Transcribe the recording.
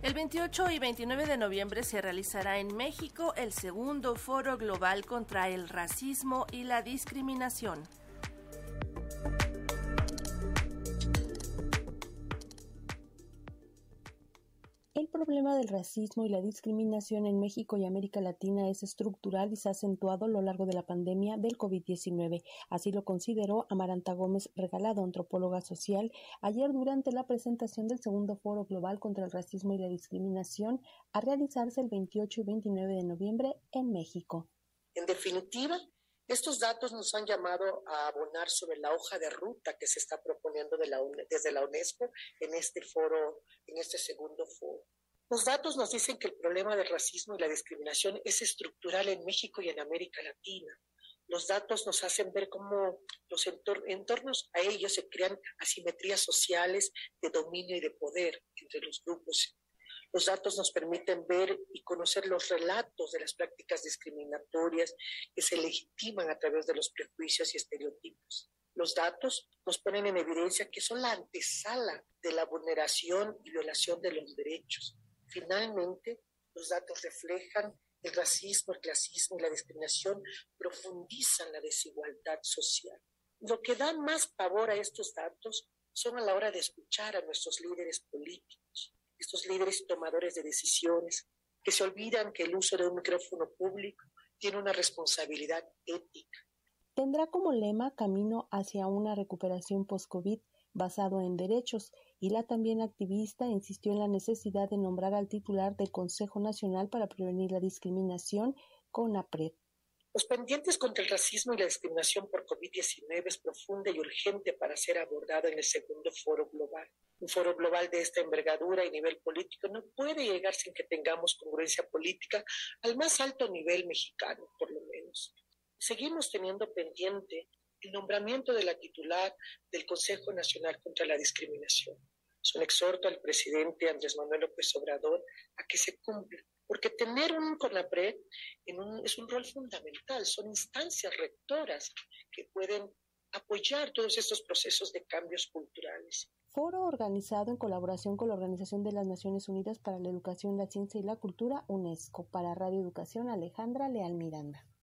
El 28 y 29 de noviembre se realizará en México el segundo foro global contra el racismo y la discriminación. Problema del racismo y la discriminación en México y América Latina es estructural y se ha acentuado a lo largo de la pandemia del COVID-19. Así lo consideró Amaranta Gómez Regalado, antropóloga social, ayer durante la presentación del segundo Foro Global contra el Racismo y la Discriminación a realizarse el 28 y 29 de noviembre en México. En definitiva, estos datos nos han llamado a abonar sobre la hoja de ruta que se está proponiendo desde la UNESCO en este foro, en este segundo foro. Los datos nos dicen que el problema del racismo y la discriminación es estructural en México y en América Latina. Los datos nos hacen ver cómo los entornos a ellos se crean asimetrías sociales de dominio y de poder entre los grupos los datos nos permiten ver y conocer los relatos de las prácticas discriminatorias que se legitiman a través de los prejuicios y estereotipos. Los datos nos ponen en evidencia que son la antesala de la vulneración y violación de los derechos. Finalmente, los datos reflejan el racismo, el clasismo y la discriminación profundizan la desigualdad social. Lo que da más pavor a estos datos son a la hora de escuchar a nuestros líderes políticos, estos líderes tomadores de decisiones, que se olvidan que el uso de un micrófono público tiene una responsabilidad ética. Tendrá como lema Camino hacia una recuperación post-COVID basado en derechos, y la también activista insistió en la necesidad de nombrar al titular del Consejo Nacional para Prevenir la Discriminación, CONAPRED. Los pendientes contra el racismo y la discriminación por COVID-19 es profunda y urgente para ser abordado en el segundo foro global. Un foro global de esta envergadura y nivel político no puede llegar sin que tengamos congruencia política al más alto nivel mexicano, por lo. Seguimos teniendo pendiente el nombramiento de la titular del Consejo Nacional contra la Discriminación. Es un exhorto al presidente Andrés Manuel López Obrador a que se cumpla porque tener un CONAPRED es un rol fundamental, son instancias rectoras que pueden apoyar todos estos procesos de cambios culturales. Foro organizado en colaboración con la Organización de las Naciones Unidas para la Educación, la Ciencia y la Cultura, UNESCO, para Radio Educación, Alejandra Leal Miranda.